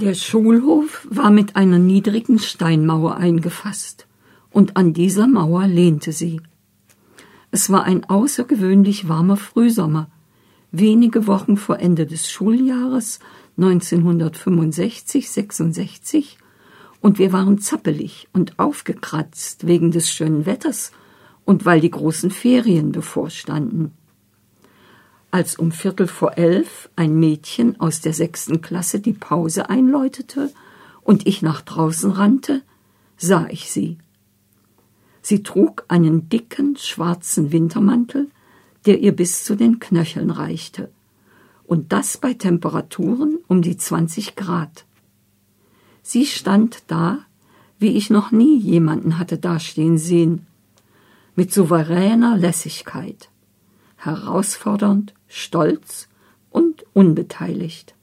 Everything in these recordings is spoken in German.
Der Schulhof war mit einer niedrigen Steinmauer eingefasst, und an dieser Mauer lehnte sie. Es war ein außergewöhnlich warmer Frühsommer, wenige Wochen vor Ende des Schuljahres 1965-66, und wir waren zappelig und aufgekratzt wegen des schönen Wetters und weil die großen Ferien bevorstanden. Als um Viertel vor elf ein Mädchen aus der sechsten Klasse die Pause einläutete und ich nach draußen rannte, sah ich sie. Sie trug einen dicken schwarzen Wintermantel, der ihr bis zu den Knöcheln reichte, und das bei Temperaturen um die 20 Grad. Sie stand da, wie ich noch nie jemanden hatte dastehen sehen, mit souveräner Lässigkeit, herausfordernd stolz und unbeteiligt.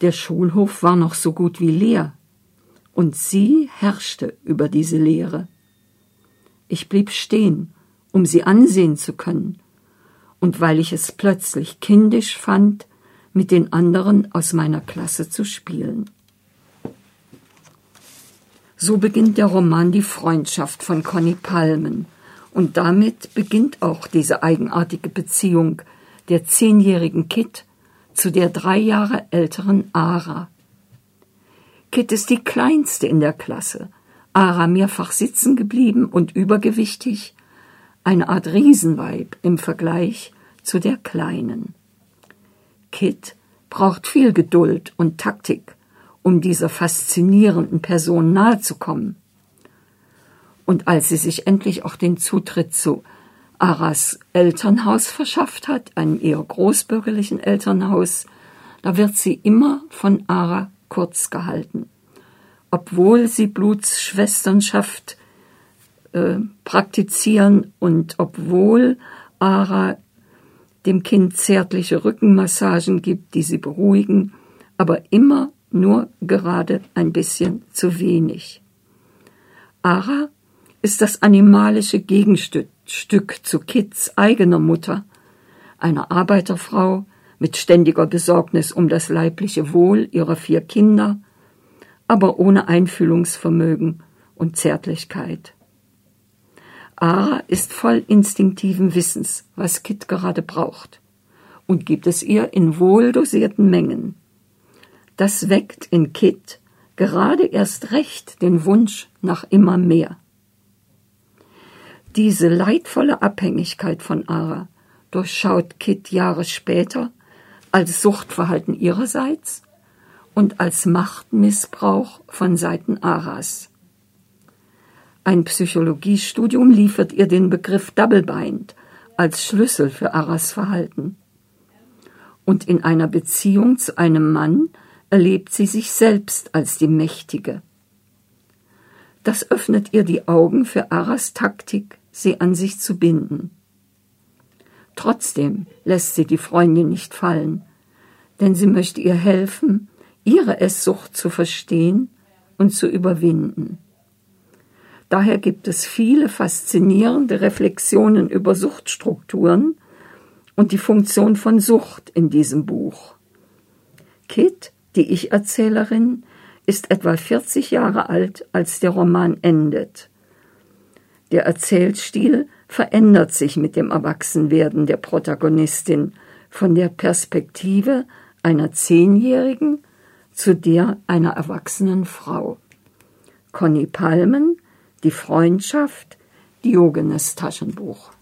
Der Schulhof war noch so gut wie leer, und sie herrschte über diese Leere. Ich blieb stehen, um sie ansehen zu können, und weil ich es plötzlich kindisch fand, mit den anderen aus meiner Klasse zu spielen. So beginnt der Roman Die Freundschaft von Conny Palmen, und damit beginnt auch diese eigenartige Beziehung der zehnjährigen Kit zu der drei Jahre älteren Ara. Kit ist die kleinste in der Klasse, Ara mehrfach sitzen geblieben und übergewichtig, eine Art Riesenweib im Vergleich zu der kleinen. Kit braucht viel Geduld und Taktik, um dieser faszinierenden Person nahezukommen. Und als sie sich endlich auch den Zutritt zu Aras Elternhaus verschafft hat, einem eher großbürgerlichen Elternhaus, da wird sie immer von Ara kurz gehalten. Obwohl sie Blutsschwesternschaft äh, praktizieren und obwohl Ara dem Kind zärtliche Rückenmassagen gibt, die sie beruhigen, aber immer nur gerade ein bisschen zu wenig. Ara ist das animalische Gegenstück Stück zu Kits eigener Mutter, einer Arbeiterfrau mit ständiger Besorgnis um das leibliche Wohl ihrer vier Kinder, aber ohne Einfühlungsvermögen und Zärtlichkeit. Ara ist voll instinktiven Wissens, was Kit gerade braucht, und gibt es ihr in wohldosierten Mengen. Das weckt in Kit gerade erst recht den Wunsch nach immer mehr. Diese leidvolle Abhängigkeit von Ara durchschaut Kit Jahre später als Suchtverhalten ihrerseits und als Machtmissbrauch von Seiten Aras. Ein Psychologiestudium liefert ihr den Begriff Doublebind als Schlüssel für Aras Verhalten. Und in einer Beziehung zu einem Mann erlebt sie sich selbst als die Mächtige. Das öffnet ihr die Augen für Aras Taktik sie an sich zu binden. Trotzdem lässt sie die Freundin nicht fallen, denn sie möchte ihr helfen, ihre Esssucht zu verstehen und zu überwinden. Daher gibt es viele faszinierende Reflexionen über Suchtstrukturen und die Funktion von Sucht in diesem Buch. Kit, die Ich-Erzählerin, ist etwa 40 Jahre alt, als der Roman endet. Der Erzählstil verändert sich mit dem Erwachsenwerden der Protagonistin von der Perspektive einer Zehnjährigen zu der einer erwachsenen Frau. Conny Palmen, Die Freundschaft, Diogenes Taschenbuch.